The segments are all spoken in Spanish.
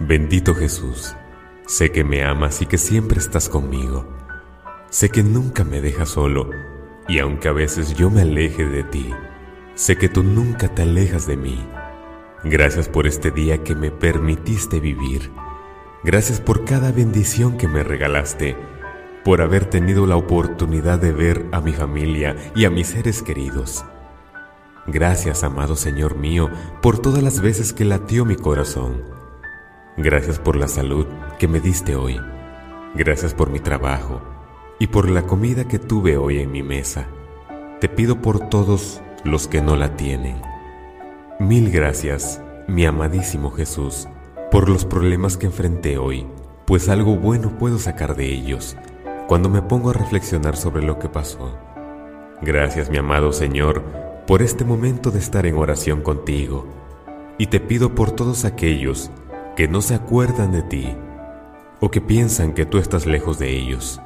Bendito Jesús, sé que me amas y que siempre estás conmigo. Sé que nunca me dejas solo y aunque a veces yo me aleje de ti, sé que tú nunca te alejas de mí. Gracias por este día que me permitiste vivir. Gracias por cada bendición que me regalaste, por haber tenido la oportunidad de ver a mi familia y a mis seres queridos. Gracias, amado Señor mío, por todas las veces que latió mi corazón Gracias por la salud que me diste hoy. Gracias por mi trabajo y por la comida que tuve hoy en mi mesa. Te pido por todos los que no la tienen. Mil gracias, mi amadísimo Jesús, por los problemas que enfrenté hoy, pues algo bueno puedo sacar de ellos cuando me pongo a reflexionar sobre lo que pasó. Gracias, mi amado Señor, por este momento de estar en oración contigo. Y te pido por todos aquellos que no se acuerdan de ti o que piensan que tú estás lejos de ellos.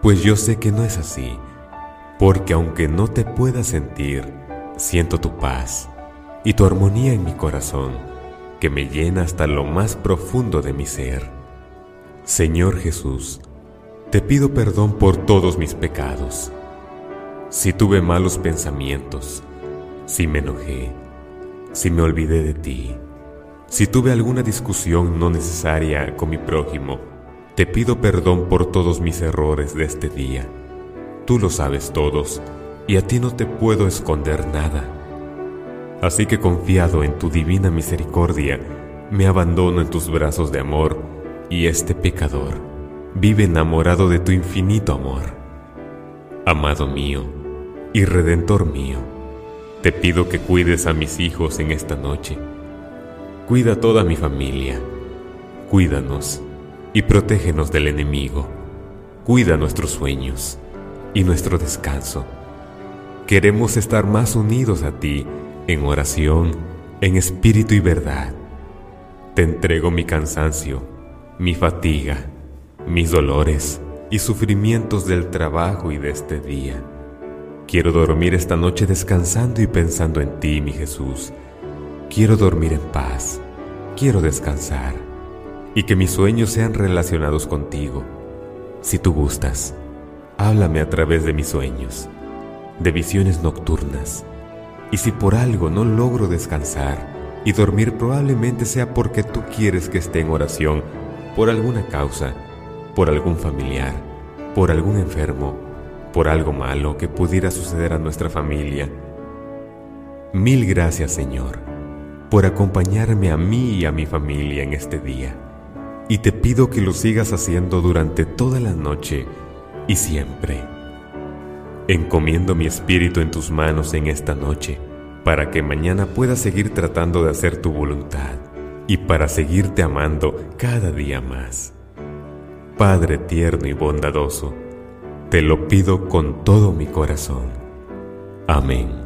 Pues yo sé que no es así, porque aunque no te pueda sentir, siento tu paz y tu armonía en mi corazón, que me llena hasta lo más profundo de mi ser. Señor Jesús, te pido perdón por todos mis pecados. Si tuve malos pensamientos, si me enojé, si me olvidé de ti, si tuve alguna discusión no necesaria con mi prójimo, te pido perdón por todos mis errores de este día. Tú lo sabes todos y a ti no te puedo esconder nada. Así que confiado en tu divina misericordia, me abandono en tus brazos de amor y este pecador vive enamorado de tu infinito amor. Amado mío y redentor mío, te pido que cuides a mis hijos en esta noche Cuida toda mi familia. Cuídanos y protégenos del enemigo. Cuida nuestros sueños y nuestro descanso. Queremos estar más unidos a ti en oración, en espíritu y verdad. Te entrego mi cansancio, mi fatiga, mis dolores y sufrimientos del trabajo y de este día. Quiero dormir esta noche descansando y pensando en ti, mi Jesús Quiero dormir en paz, quiero descansar y que mis sueños sean relacionados contigo. Si tú gustas, háblame a través de mis sueños, de visiones nocturnas. Y si por algo no logro descansar y dormir probablemente sea porque tú quieres que esté en oración por alguna causa, por algún familiar, por algún enfermo, por algo malo que pudiera suceder a nuestra familia. Mil gracias Señor por acompañarme a mí y a mi familia en este día. Y te pido que lo sigas haciendo durante toda la noche y siempre. Encomiendo mi espíritu en tus manos en esta noche, para que mañana pueda seguir tratando de hacer tu voluntad y para seguirte amando cada día más. Padre tierno y bondadoso, te lo pido con todo mi corazón. Amén.